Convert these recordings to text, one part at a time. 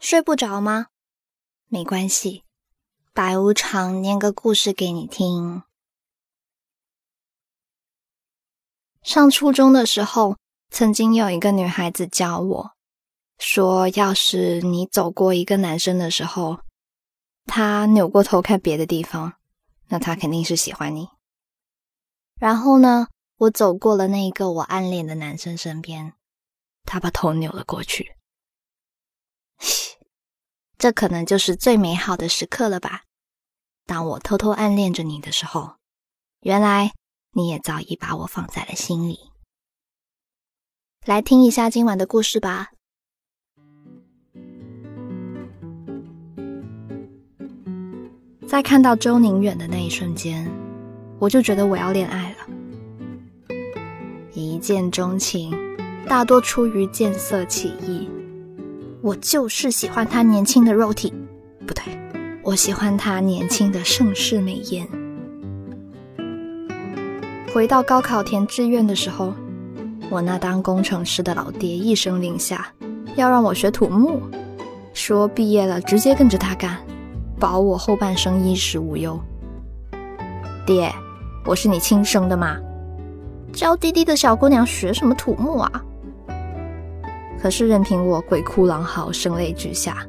睡不着吗？没关系，白无常念个故事给你听。上初中的时候，曾经有一个女孩子教我，说要是你走过一个男生的时候，他扭过头看别的地方，那他肯定是喜欢你。然后呢，我走过了那一个我暗恋的男生身边，他把头扭了过去。这可能就是最美好的时刻了吧？当我偷偷暗恋着你的时候，原来你也早已把我放在了心里。来听一下今晚的故事吧。在看到周宁远的那一瞬间，我就觉得我要恋爱了。一见钟情，大多出于见色起意。我就是喜欢他年轻的肉体，不对，我喜欢他年轻的盛世美颜。回到高考填志愿的时候，我那当工程师的老爹一声令下，要让我学土木，说毕业了直接跟着他干，保我后半生衣食无忧。爹，我是你亲生的吗？娇滴滴的小姑娘学什么土木啊？可是任凭我鬼哭狼嚎、声泪俱下，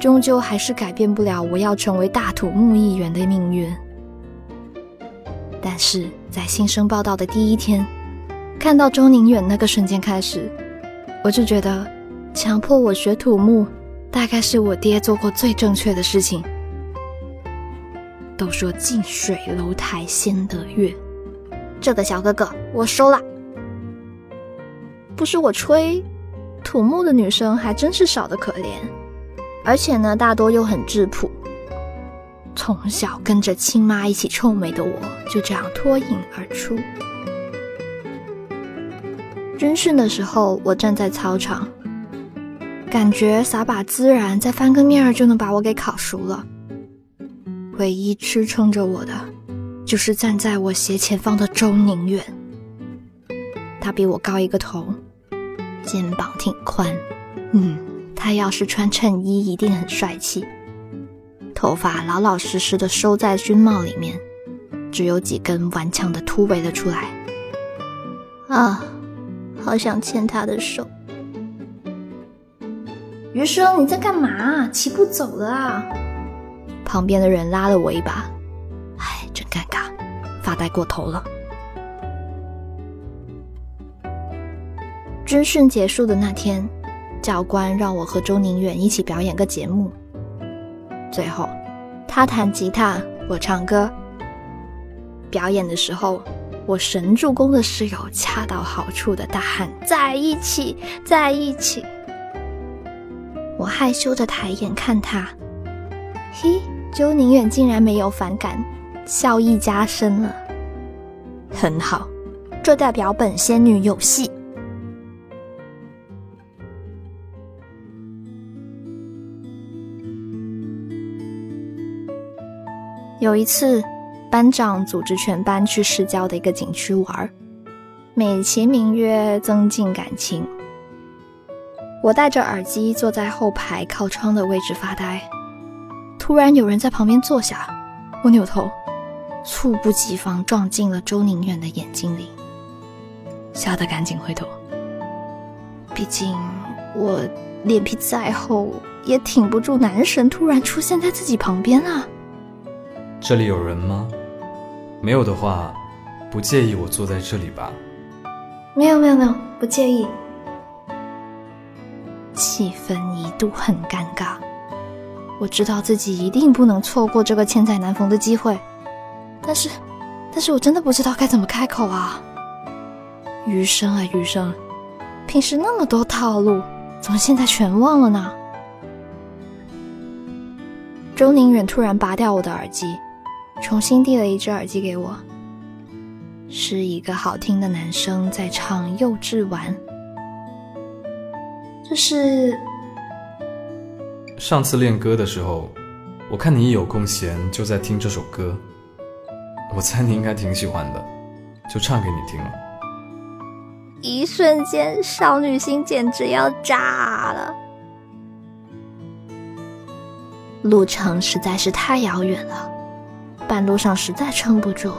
终究还是改变不了我要成为大土木议员的命运。但是在新生报道的第一天，看到周宁远那个瞬间开始，我就觉得强迫我学土木，大概是我爹做过最正确的事情。都说近水楼台先得月，这个小哥哥我收了。不是我吹，土木的女生还真是少的可怜，而且呢，大多又很质朴。从小跟着亲妈一起臭美的我，就这样脱颖而出。军训的时候，我站在操场，感觉撒把孜然，再翻个面儿就能把我给烤熟了。唯一支撑着我的，就是站在我斜前方的周宁远，他比我高一个头。肩膀挺宽，嗯，他要是穿衬衣一定很帅气。头发老老实实的收在军帽里面，只有几根顽强的突围了出来。啊，好想牵他的手。余生，你在干嘛？起步走了啊？旁边的人拉了我一把，唉，真尴尬，发呆过头了。军训结束的那天，教官让我和周宁远一起表演个节目。最后，他弹吉他，我唱歌。表演的时候，我神助攻的室友恰到好处的大喊：“在一起，在一起。”我害羞的抬眼看他，嘿，周宁远竟然没有反感，笑意加深了。很好，这代表本仙女有戏。有一次，班长组织全班去市郊的一个景区玩，美其名曰增进感情。我戴着耳机坐在后排靠窗的位置发呆，突然有人在旁边坐下，我扭头，猝不及防撞进了周宁远的眼睛里，吓得赶紧回头。毕竟我脸皮再厚，也挺不住男神突然出现在自己旁边啊。这里有人吗？没有的话，不介意我坐在这里吧？没有没有没有，不介意。气氛一度很尴尬，我知道自己一定不能错过这个千载难逢的机会，但是，但是我真的不知道该怎么开口啊。余生啊余生，平时那么多套路，怎么现在全忘了呢？周宁远突然拔掉我的耳机。重新递了一只耳机给我，是一个好听的男生在唱《幼稚丸》。这是上次练歌的时候，我看你一有空闲就在听这首歌，我猜你应该挺喜欢的，就唱给你听了。一瞬间，少女心简直要炸了。路程实在是太遥远了，半路上实在撑不住，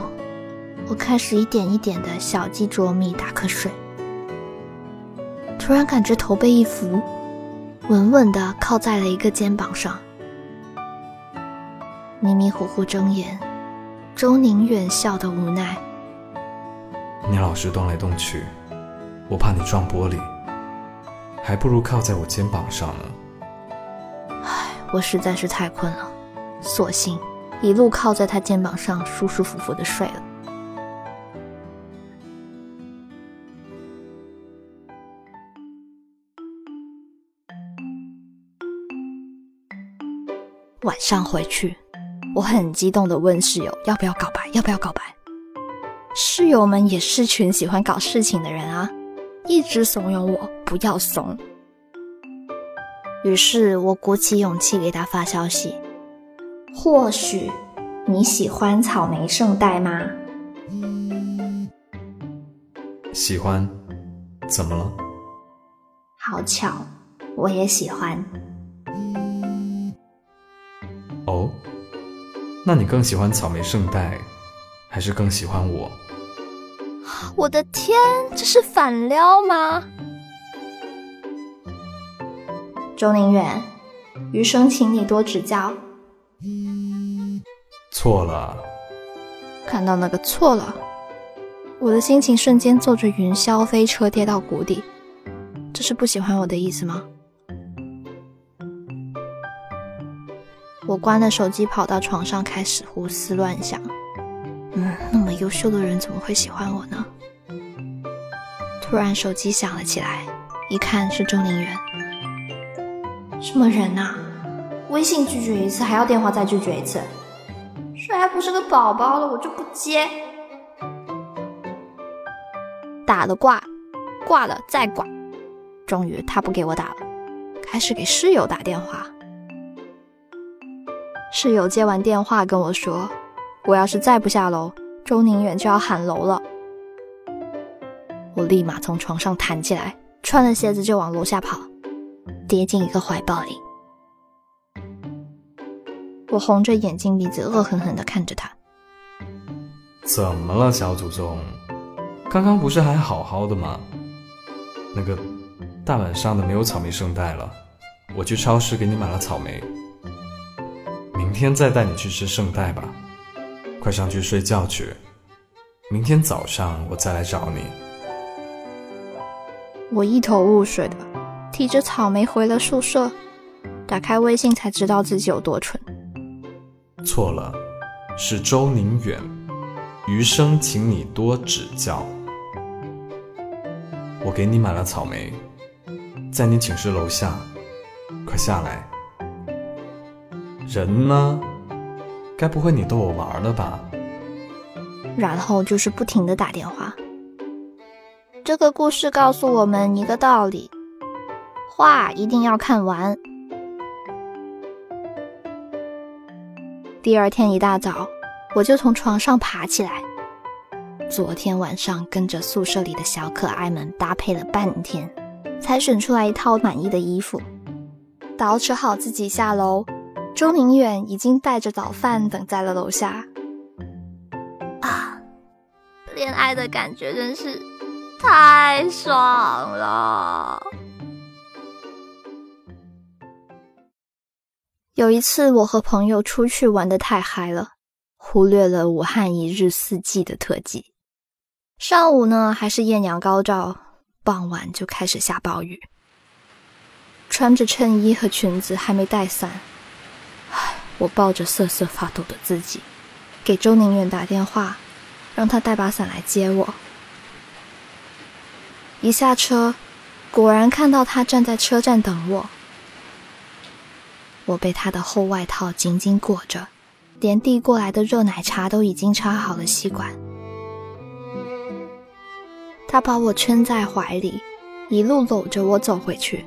我开始一点一点的小鸡啄米打瞌睡。突然感觉头被一扶，稳稳的靠在了一个肩膀上。迷迷糊糊睁眼，周宁远笑得无奈。你老是动来动去，我怕你撞玻璃，还不如靠在我肩膀上呢。唉，我实在是太困了，索性一路靠在他肩膀上，舒舒服服的睡了。晚上回去，我很激动的问室友要不要告白，要不要告白。室友们也是群喜欢搞事情的人啊，一直怂恿我不要怂。于是我鼓起勇气给他发消息：“或许你喜欢草莓圣代吗？”喜欢，怎么了？好巧，我也喜欢。哦，那你更喜欢草莓圣代，还是更喜欢我？我的天，这是反撩吗？周宁远，余生请你多指教。错了。看到那个错了，我的心情瞬间坐着云霄飞车跌到谷底。这是不喜欢我的意思吗？我关了手机，跑到床上开始胡思乱想。嗯，那么优秀的人怎么会喜欢我呢？突然手机响了起来，一看是周宁远。什么人呐？微信拒绝一次，还要电话再拒绝一次，谁还不是个宝宝了？我就不接。打了挂，挂了再挂，终于他不给我打了，开始给室友打电话。室友接完电话跟我说。我要是再不下楼，周宁远就要喊楼了。我立马从床上弹起来，穿了鞋子就往楼下跑，跌进一个怀抱里。我红着眼睛，鼻子恶狠狠地看着他。怎么了，小祖宗？刚刚不是还好好的吗？那个大晚上的没有草莓圣代了，我去超市给你买了草莓，明天再带你去吃圣代吧。快上去睡觉去，明天早上我再来找你。我一头雾水的提着草莓回了宿舍，打开微信才知道自己有多蠢。错了，是周宁远，余生请你多指教。我给你买了草莓，在你寝室楼下，快下来。人呢？该不会你逗我玩了吧？然后就是不停的打电话。这个故事告诉我们一个道理：话一定要看完。第二天一大早，我就从床上爬起来。昨天晚上跟着宿舍里的小可爱们搭配了半天，才选出来一套满意的衣服，捯饬好自己下楼。周宁远已经带着早饭等在了楼下。啊，恋爱的感觉真是太爽了！有一次，我和朋友出去玩的太嗨了，忽略了武汉一日四季的特技。上午呢还是艳阳高照，傍晚就开始下暴雨。穿着衬衣和裙子，还没带伞。唉我抱着瑟瑟发抖的自己，给周宁远打电话，让他带把伞来接我。一下车，果然看到他站在车站等我。我被他的厚外套紧紧裹着，连递过来的热奶茶都已经插好了吸管。他把我圈在怀里，一路搂着我走回去。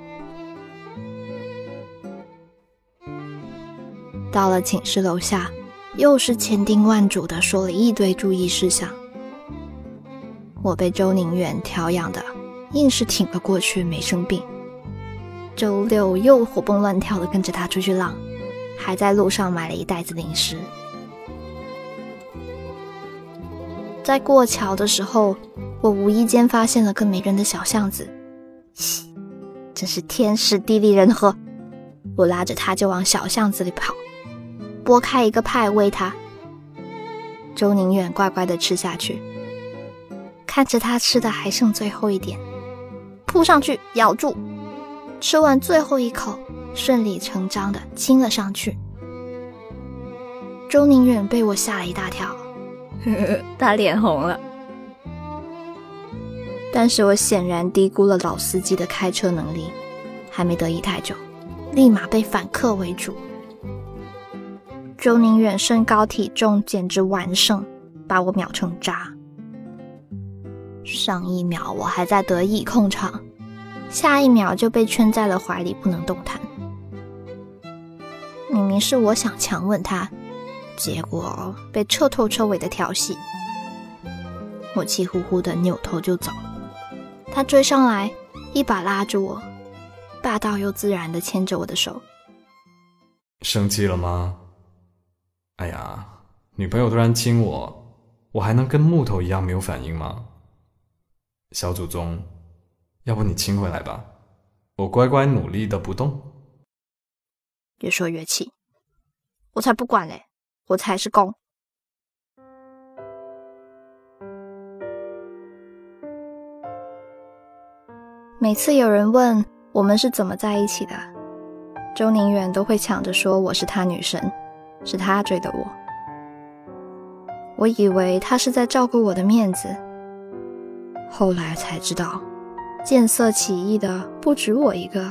到了寝室楼下，又是千叮万嘱的说了一堆注意事项。我被周宁远调养的，硬是挺了过去，没生病。周六又活蹦乱跳的跟着他出去浪，还在路上买了一袋子零食。在过桥的时候，我无意间发现了个没人的小巷子，嘻真是天时地利人和。我拉着他就往小巷子里跑，剥开一个派喂他。周宁远乖乖的吃下去，看着他吃的还剩最后一点，扑上去咬住，吃完最后一口，顺理成章的亲了上去。周宁远被我吓了一大跳，他脸红了。但是我显然低估了老司机的开车能力，还没得意太久，立马被反客为主。周宁远身高体重简直完胜，把我秒成渣。上一秒我还在得意控场，下一秒就被圈在了怀里不能动弹。明明是我想强吻他，结果被彻头彻尾的调戏。我气呼呼的扭头就走，他追上来，一把拉住我，霸道又自然的牵着我的手。生气了吗？哎呀，女朋友突然亲我，我还能跟木头一样没有反应吗？小祖宗，要不你亲回来吧，我乖乖努力的不动。越说越气，我才不管嘞，我才是公。每次有人问我们是怎么在一起的，周宁远都会抢着说我是他女神。是他追的我，我以为他是在照顾我的面子，后来才知道，见色起意的不止我一个。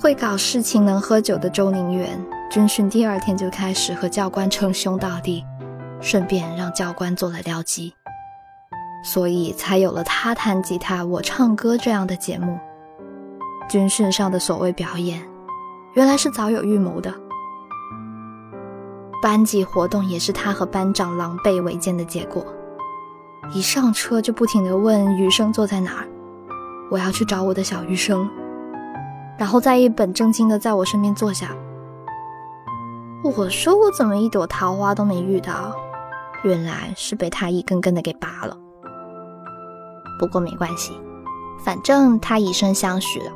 会搞事情、能喝酒的周宁远，军训第二天就开始和教官称兄道弟，顺便让教官做了僚机，所以才有了他弹吉他，我唱歌这样的节目。军训上的所谓表演。原来是早有预谋的。班级活动也是他和班长狼狈为奸的结果。一上车就不停的问余生坐在哪儿，我要去找我的小余生，然后再一本正经的在我身边坐下。我说我怎么一朵桃花都没遇到，原来是被他一根根的给拔了。不过没关系，反正他以身相许了。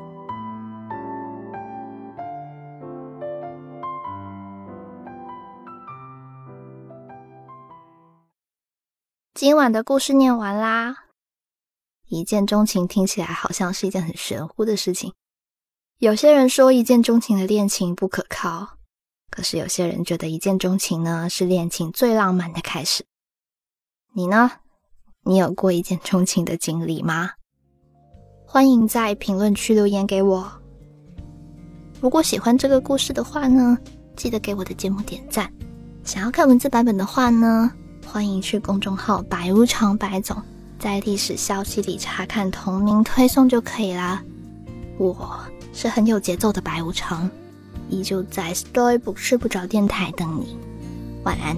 今晚的故事念完啦。一见钟情听起来好像是一件很玄乎的事情。有些人说一见钟情的恋情不可靠，可是有些人觉得一见钟情呢是恋情最浪漫的开始。你呢？你有过一见钟情的经历吗？欢迎在评论区留言给我。如果喜欢这个故事的话呢，记得给我的节目点赞。想要看文字版本的话呢？欢迎去公众号“白无常白总”在历史消息里查看同名推送就可以啦。我是很有节奏的白无常，依旧在 Storybook 睡不着电台等你。晚安。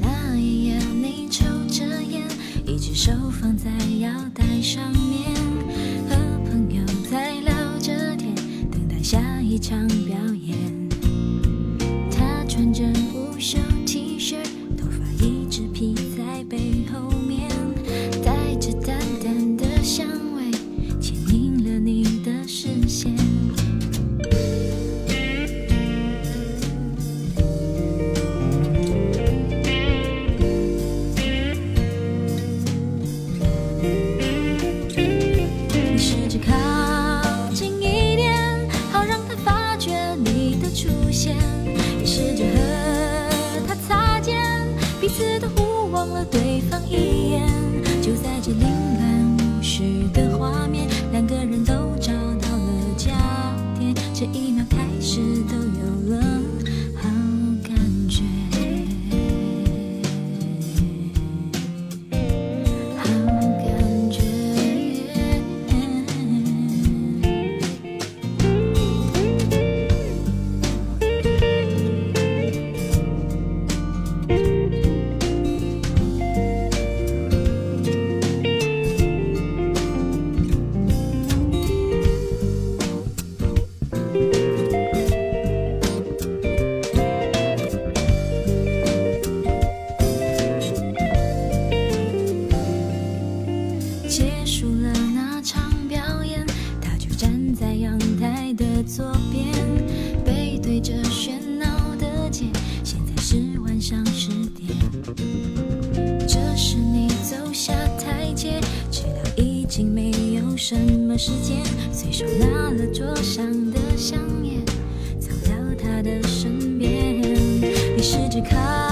那一夜你抽着烟，一只手放在腰带上面，和朋友在聊着天，等待下一场表演。他穿着无袖秒试着靠